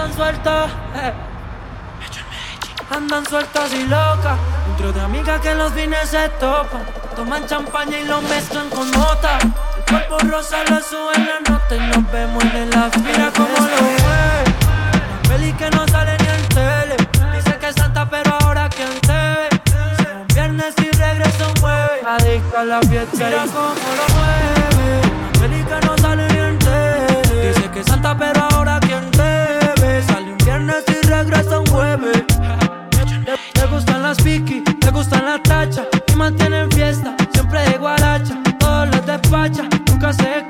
andan sueltas. Eh. Andan sueltas y locas. Entre de amigas que los fines se topan. Toman champaña y lo mezclan con nota. El cuerpo rosa le sube la nota y nos vemos en el after. Mira cómo lo mueve. La peli que no sale ni en tele. Dice que es santa, pero ahora quien te ve. Son viernes y regresa un jueves. Adicta a la fiesta. Mira cómo lo mueve. La peli que no sale ni en tele. Dice que es santa, pero ahora quien te ve. Viernes y regresa un jueves. Le, gustan las piqui, le gustan las tachas y mantienen fiesta, siempre de guaracha, todos los despacha, nunca se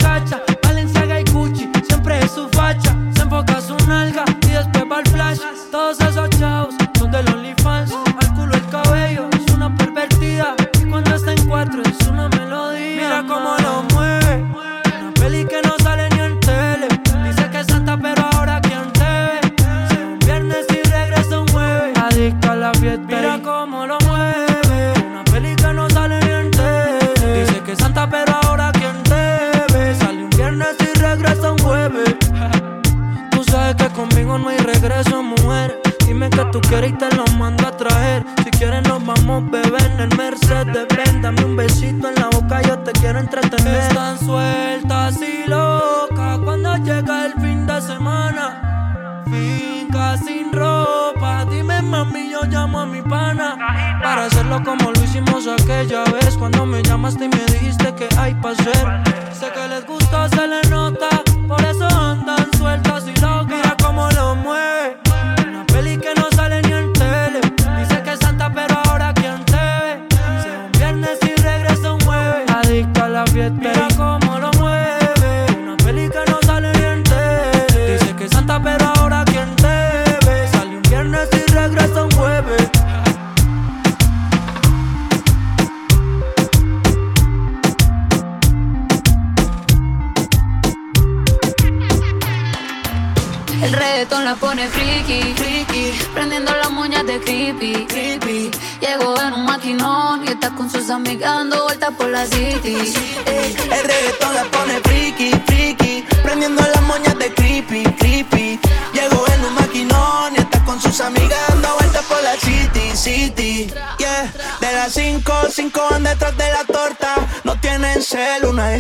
quieres lo mando a traer. Si quieres, nos vamos a beber en el Mercedes. Ven, dame un besito en la boca, yo te quiero entretener. Están sueltas y locas cuando llega el fin de semana. Finca sin ropa, dime mami, yo llamo a mi pana Para hacerlo como lo hicimos aquella vez Cuando me llamaste y me dijiste que hay pa' hacer Sé que les gusta, se les nota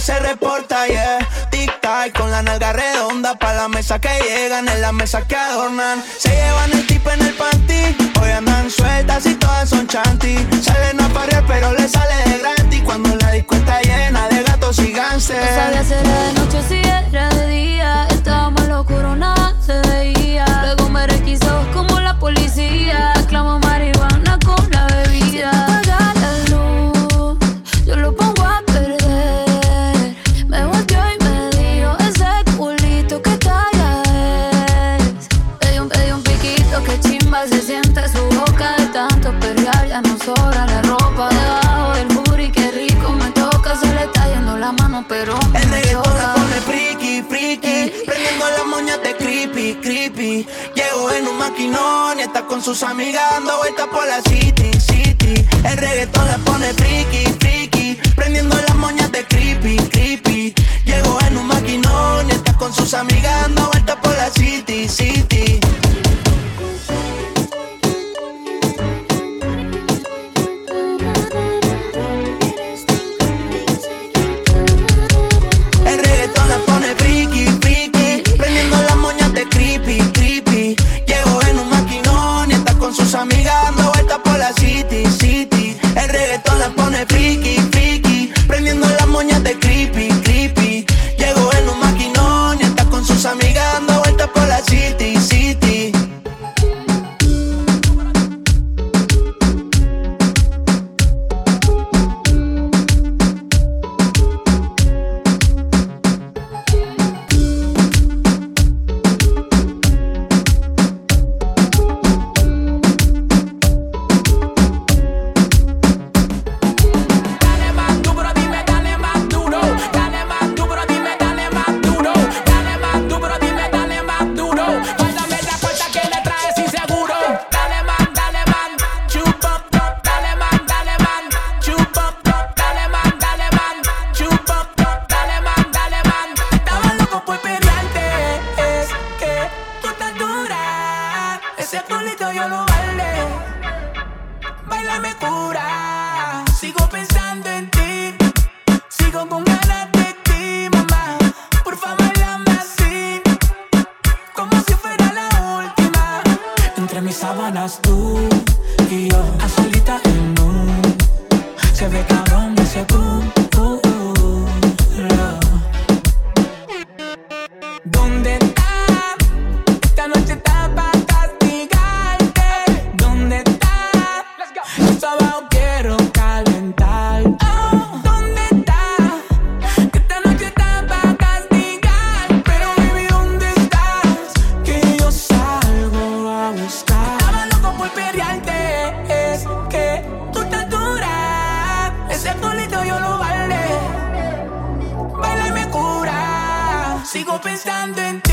se reporta, yeah. Tic tac con la nalga redonda pa' la mesa que llegan, en la mesa que adornan. Se llevan el tipo en el panty. Hoy andan sueltas y todas son chanty. Salen a parir, pero le sale de gratis. Cuando la disco está llena sus amigas sigo pensando en ti.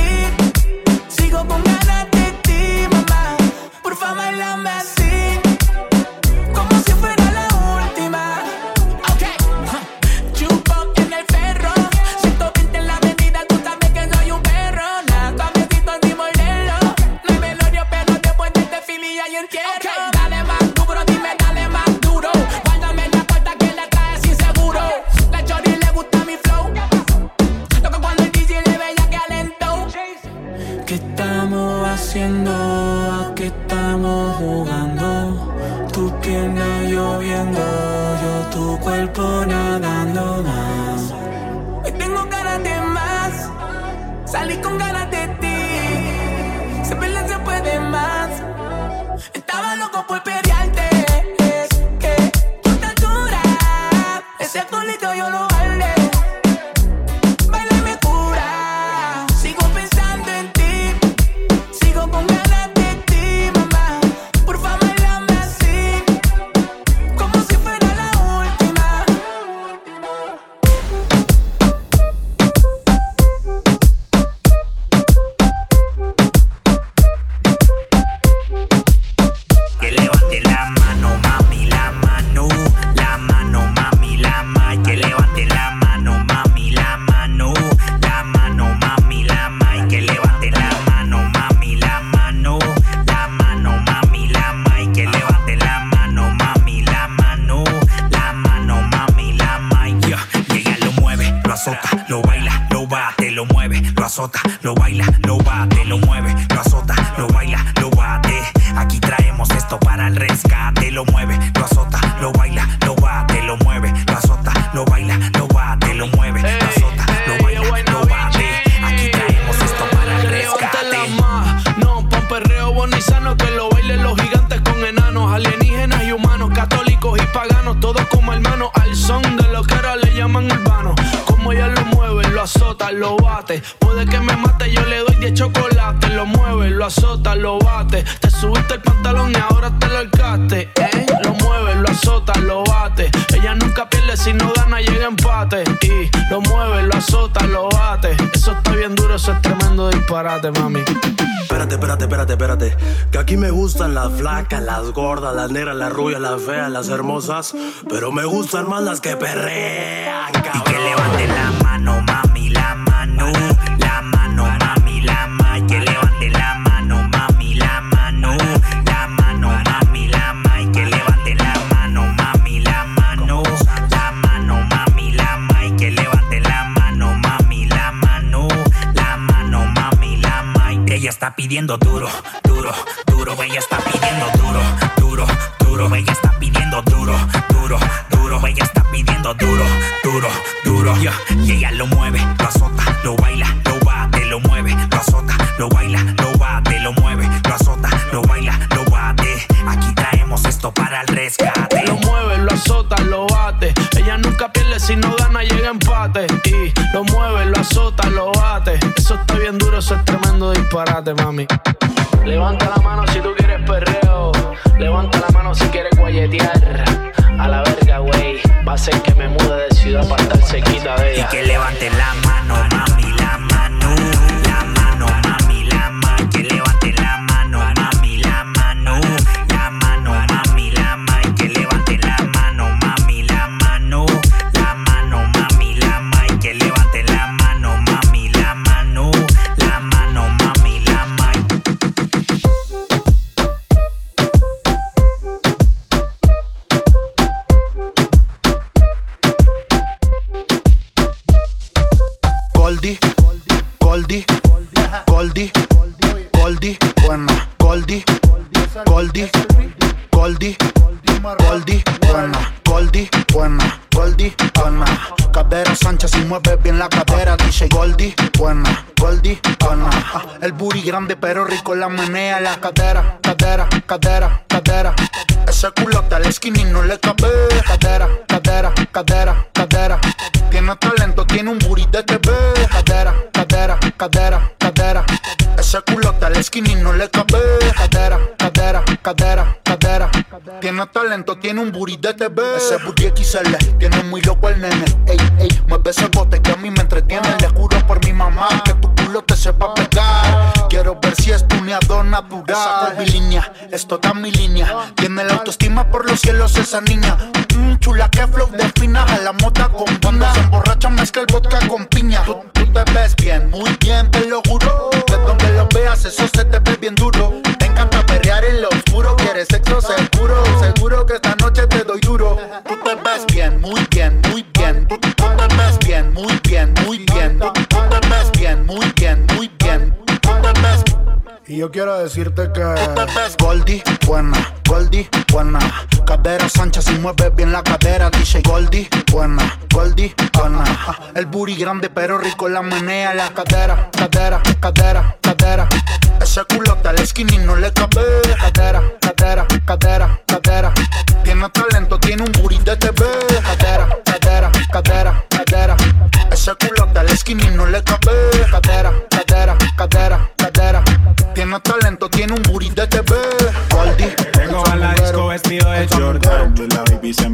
Aquí me gustan las flacas, las gordas, las negras, las rubias, las feas, las hermosas. Pero me gustan más las que perrean. Y que levante la mano, mami, la mano. La mano, mami, la mano. Que levante la mano, mami, la mano. La mano, mami, la mano. Que levante la mano, mami, la mano. La mano, mami, la mano. Que levante la mano, mami, la mano. La mano, mami, la. Ella está pidiendo duro, duro seguro ella está pidiendo Goldi, Goldi, Goldi, Goldi, buena, Goldi, Goldi, Goldi, Goldi, buena, Goldi, buena. Goldie, buena. Cadera Sánchez y mueve bien la cadera, dice Goldie, buena, Goldie, buena. El booty grande pero rico la menea, la cadera, cadera, cadera, cadera. Ese culote al skinny no le cabe. Cadera, cadera, cadera, cadera. Tiene talento, tiene un booty de TV. Cadera, cadera, cadera, cadera. Ese culote al skinny no le cabe. Cadera, cadera, cadera, cadera. Tiene talento, tiene un de TV. Ese booty XL, tiene muy loco el nene. Ey, ey, mueve ese bote que a mí me entretiene. Le juro por mi mamá que tu culo te sepa pegar. Quiero ver si es tuneador natural. Esa línea, esto está mi línea. Tiene la autoestima por los cielos esa niña. Mm, chula que flow de fina, a la mota con banda. Se emborracha mezcla el vodka con piña. Tú, tú te ves bien, muy bien, te lo juro. De donde lo veas, eso se te ve bien duro. Te encanta sexo seguro, seguro que esta noche te doy duro. Tú te ves bien, muy bien, muy bien. Tú, tú te ves bien, muy bien, muy bien. Tú, tú te ves bien, muy bien, muy bien. Tú te ves Y yo quiero decirte que. Goldie, buena, Goldie, buena. Cadera Sánchez y mueve bien la cadera. Dice Goldie, buena, Goldie, buena. El booty grande pero rico la menea. La cadera, cadera, cadera, cadera. Ese culote al skinny no le cabe. Cadera, cadera, cadera, cadera. Tiene talento, tiene un booty de TV. Cadera, cadera, cadera, cadera. Ese culote al skinny no le cabe. Cadera, cadera, cadera, cadera. Tiene talento, tiene un booty de TV. Goldie, Llego a la disco vestido de Jordan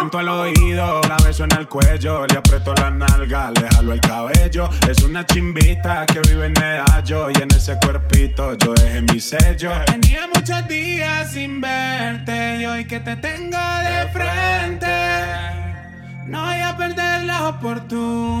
canto al oído, la beso en el cuello, le aprieto la nalga, le jalo el cabello. Es una chimbita que vive en Medallo y en ese cuerpito yo dejé mi sello. Tenía muchos días sin verte y hoy que te tengo de frente, no voy a perder la oportunidad.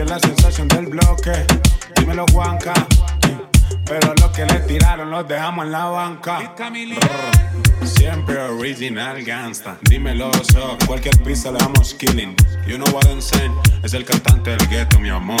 es la sensación del bloque. Dímelo Juanca, pero lo que le tiraron los dejamos en la banca. Siempre original gangsta. Dímelo, so. Cualquier pista le damos killing. You know what I'm saying? Es el cantante del ghetto, mi amor.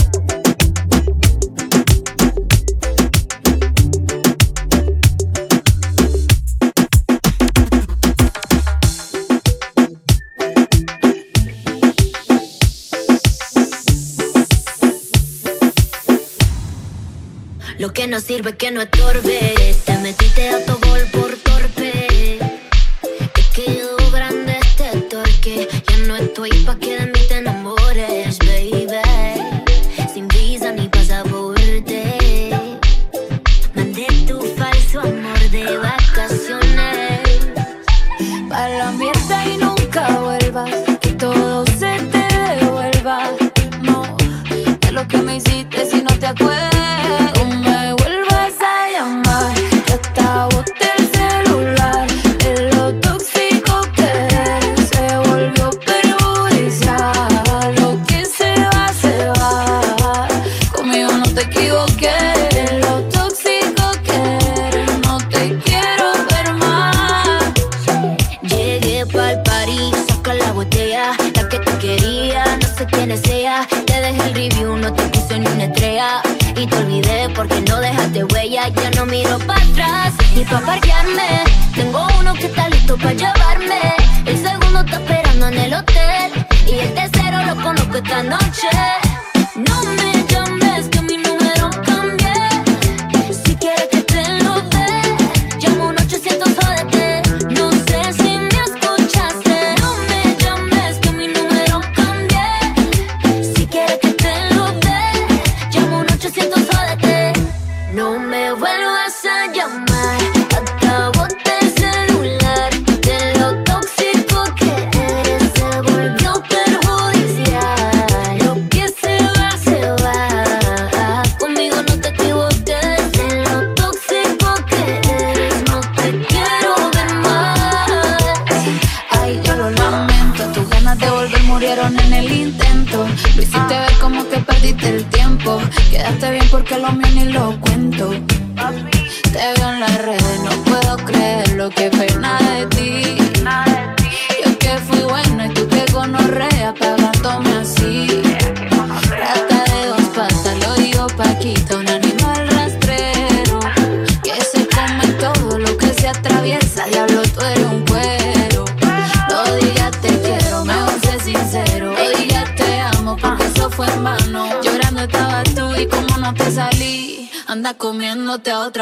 Lo que no sirve que no estorbe. Te metiste a tu gol por torpe. Te quedó grande este torque. Ya no estoy pa' que de mí te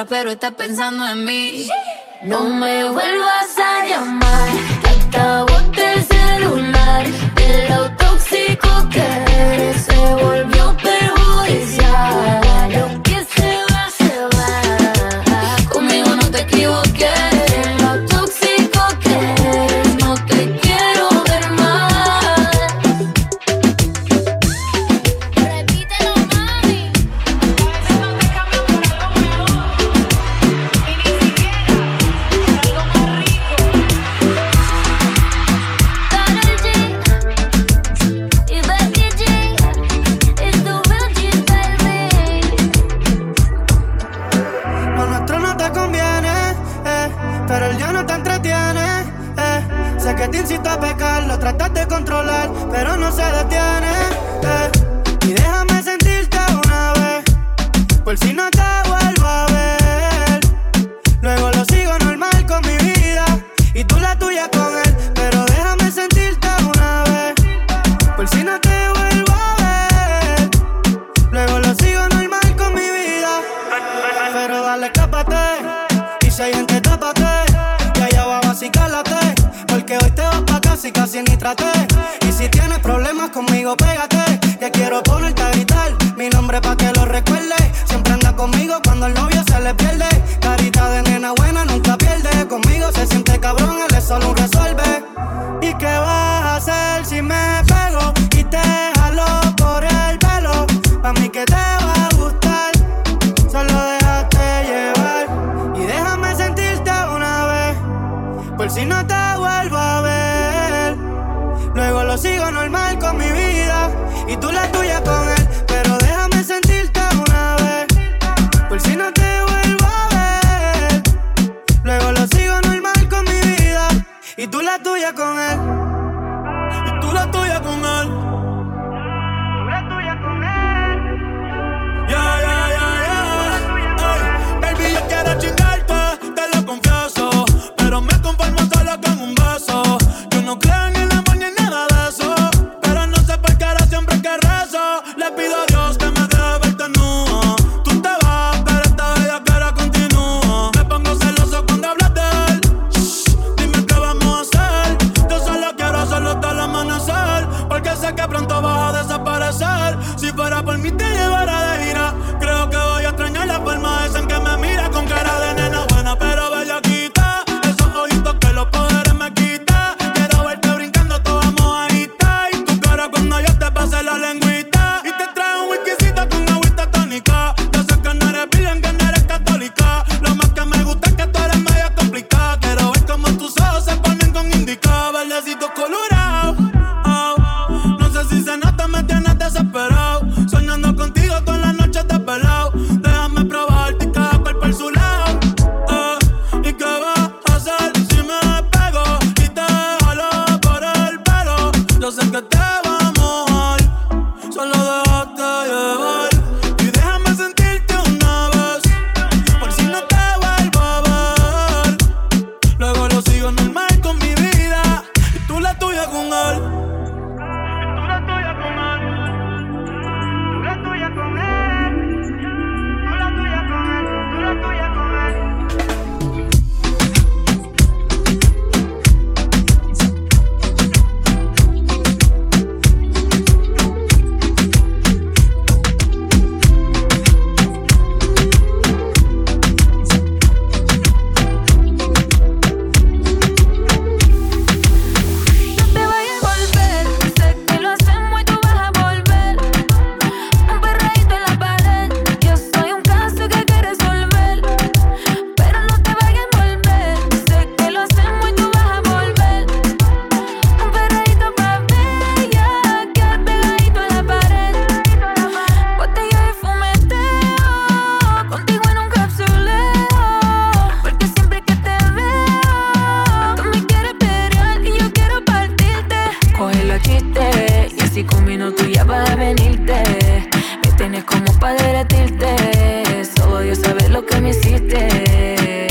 pero estás pensando en mí. No me vuelvas desesperado Y así cinco minutos ya vas a venirte. Me tienes como para derretirte. Solo Dios sabe lo que me hiciste.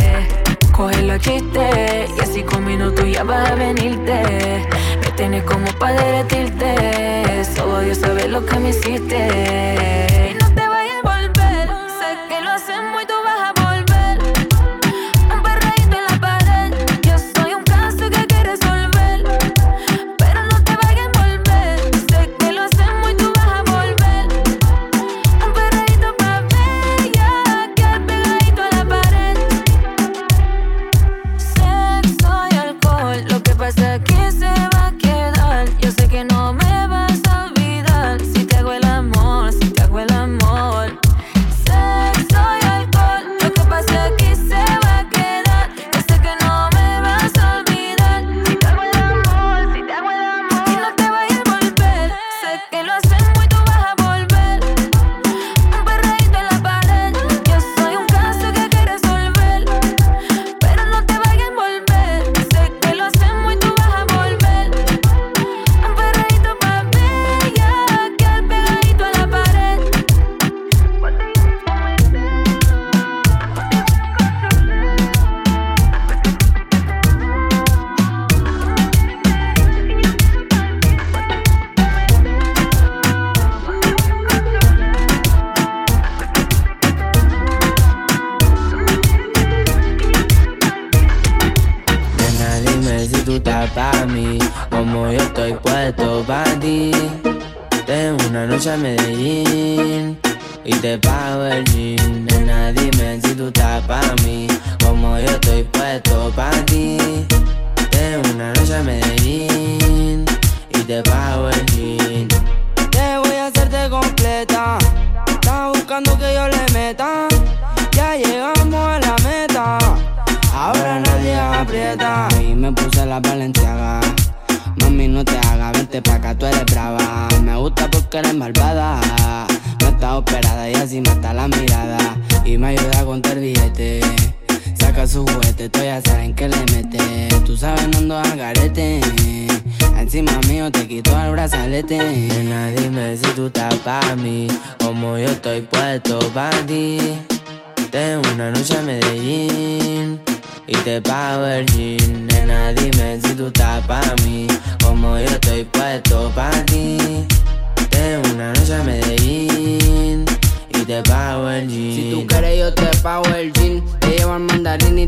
Cógelo a chiste. Y así cinco minutos ya vas a venirte. Me tienes como para derretirte. Solo Dios sabe lo que me hiciste. a Medellín y te pago el jean.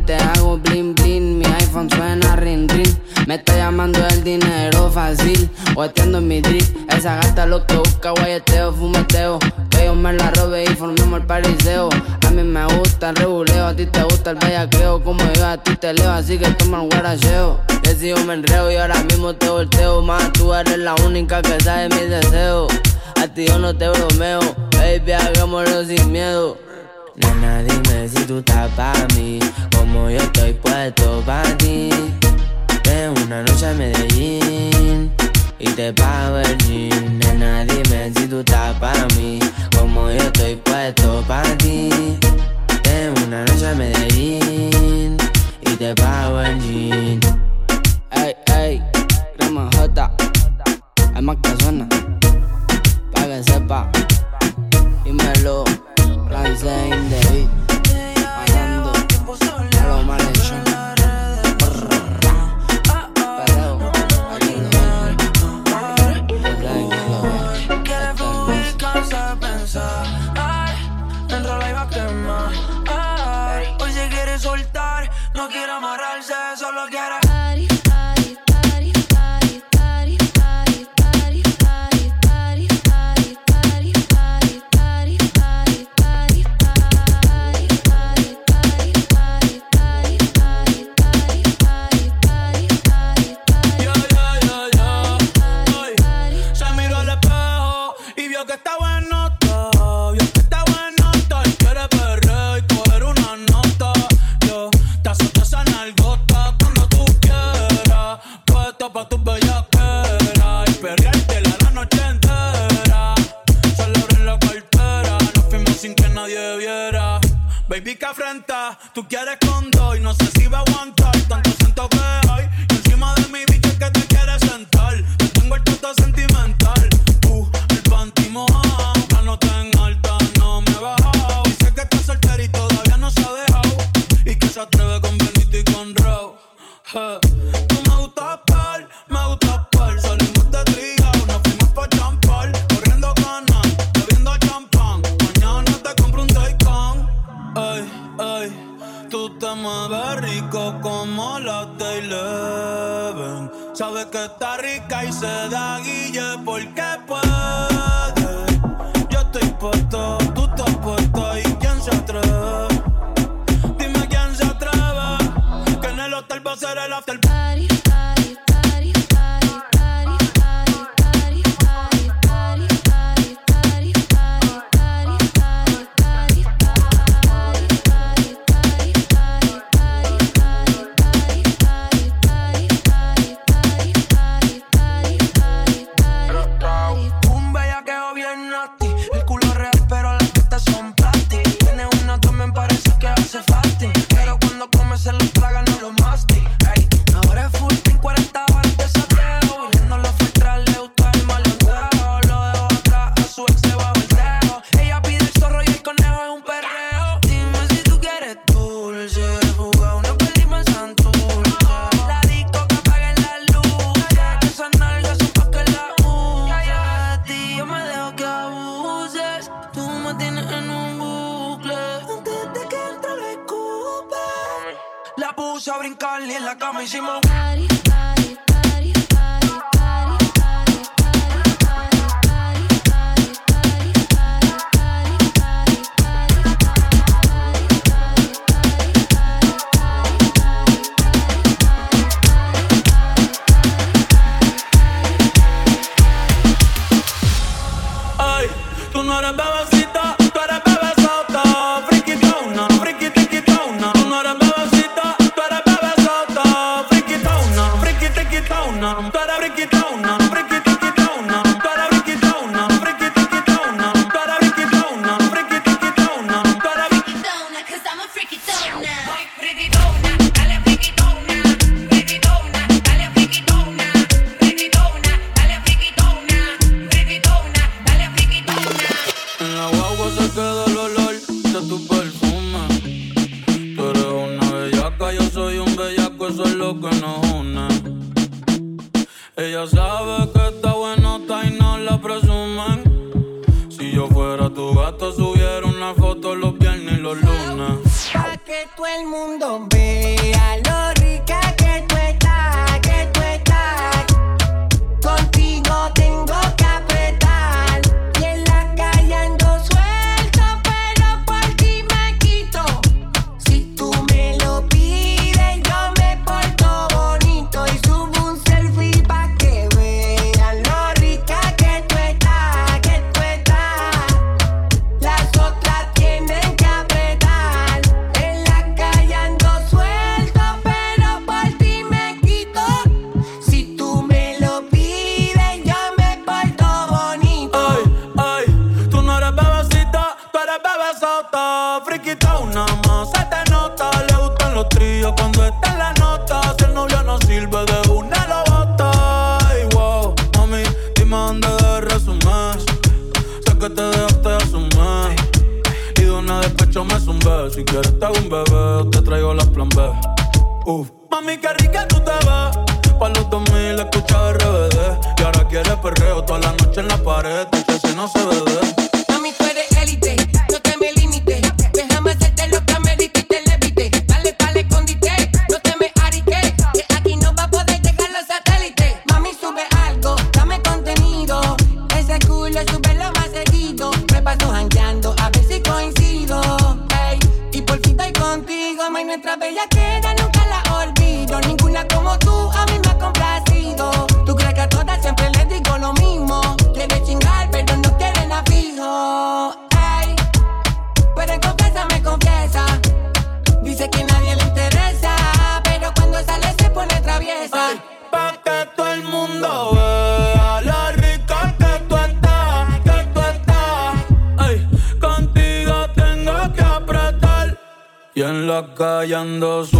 te hago bling bling. Mi iPhone suena rin rin. Me está llamando el dinero fácil. O en mi drip. Esa gata lo que busca, guayeteo, fumeteo. Que yo me la robe y formemos el pariseo. A mí me gusta el reguleo, a ti te gusta el bellaqueo. Como yo a ti te leo, así que toma el guaracheo. Que si yo me enreo y ahora mismo te volteo. Más tú eres la única que sabe mis deseos. A ti yo no te bromeo. Baby, hagámoslo sin miedo. Nena, dime si tú estás para mí, como yo estoy puesto para ti. Ven una noche a Medellín y te pago el jean. Nena, dime si tú estás para mí, como yo estoy puesto para ti. Ven una noche a Medellín y te pago el jean. Ey, ey, crema J, hay más que suena, pa' que sepa, dímelo. Isaac David Si quieres te hago un bebé, te traigo las plan B. Uf. Mami, qué rica tú te ves. Pa' los 2000 escucha RBD. Y ahora quieres perreo toda la noche en la pared. Que si no se bebe. Mami, tú eres élite callando su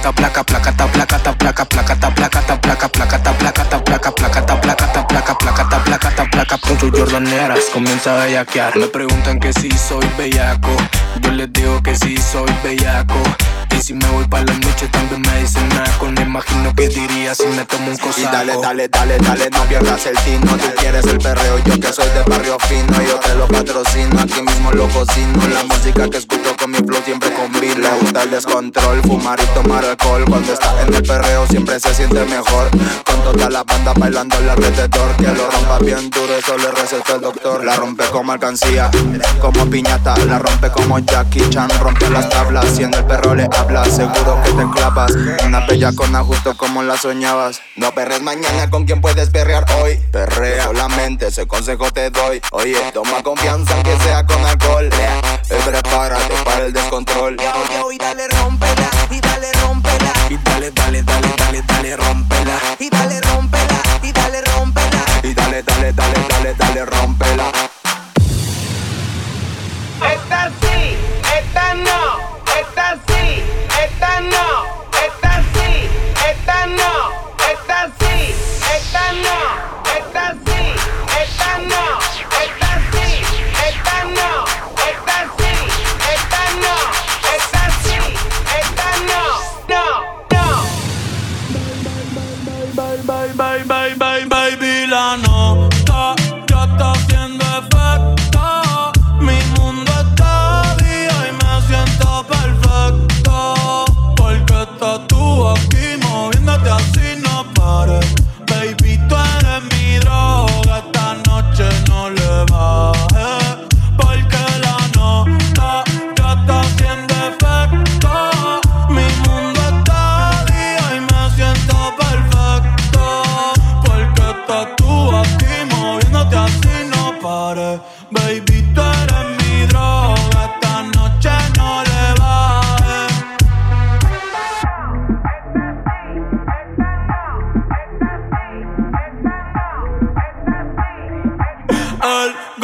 placa placa placa ta placa ta placa placa ta placa ta placa placa ta placa ta placa placa ta placa ta placa placa ta placa ta placa con sus jordaneras comienza a bellaquear me preguntan que si soy bellaco yo les digo que si soy bellaco y si me voy para la noche también me dicen naco. Me imagino que diría si me tomo un Y cosaco. dale, dale, dale, dale, no pierdas el tino Tú quieres el perreo, yo que soy de barrio fino Yo te lo patrocino, aquí mismo lo cocino La música que escucho con mi flow siempre combina Le gusta el descontrol, fumar y tomar alcohol Cuando está en el perreo siempre se siente mejor Con toda la banda bailando alrededor Que lo rompa bien duro, eso le receta el doctor La rompe como alcancía, como piñata La rompe como Jackie Chan, rompe las tablas Y en el perro le habla, seguro que te clavas Una bella cona justo como la soñabas. No perres mañana con quien puedes perrear hoy Perrea. Solamente, ese consejo te doy. Oye, toma confianza aunque sea con alcohol. Y prepárate para el descontrol. Y dale rompela y dale rompela Y dale, dale, dale, dale, dale, rompela. y dale rompela y dale rompela Y dale, dale, dale, dale, dale, rompela Esta sí, esta no, No.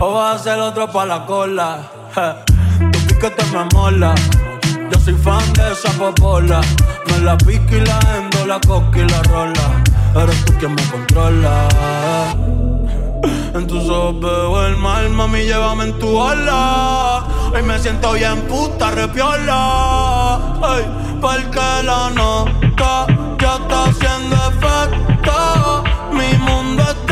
O vas a ser otro pa' la cola. Tu piquete me mola. Yo soy fan de esa popola. Me la pico y la endo, la coca y la rola. Eres tú quien me controla. En tus ojos veo el mal, mami, llévame en tu ola. Hoy me siento bien puta, repiola. Ay, porque la nota ya está haciendo efecto. Mi mundo está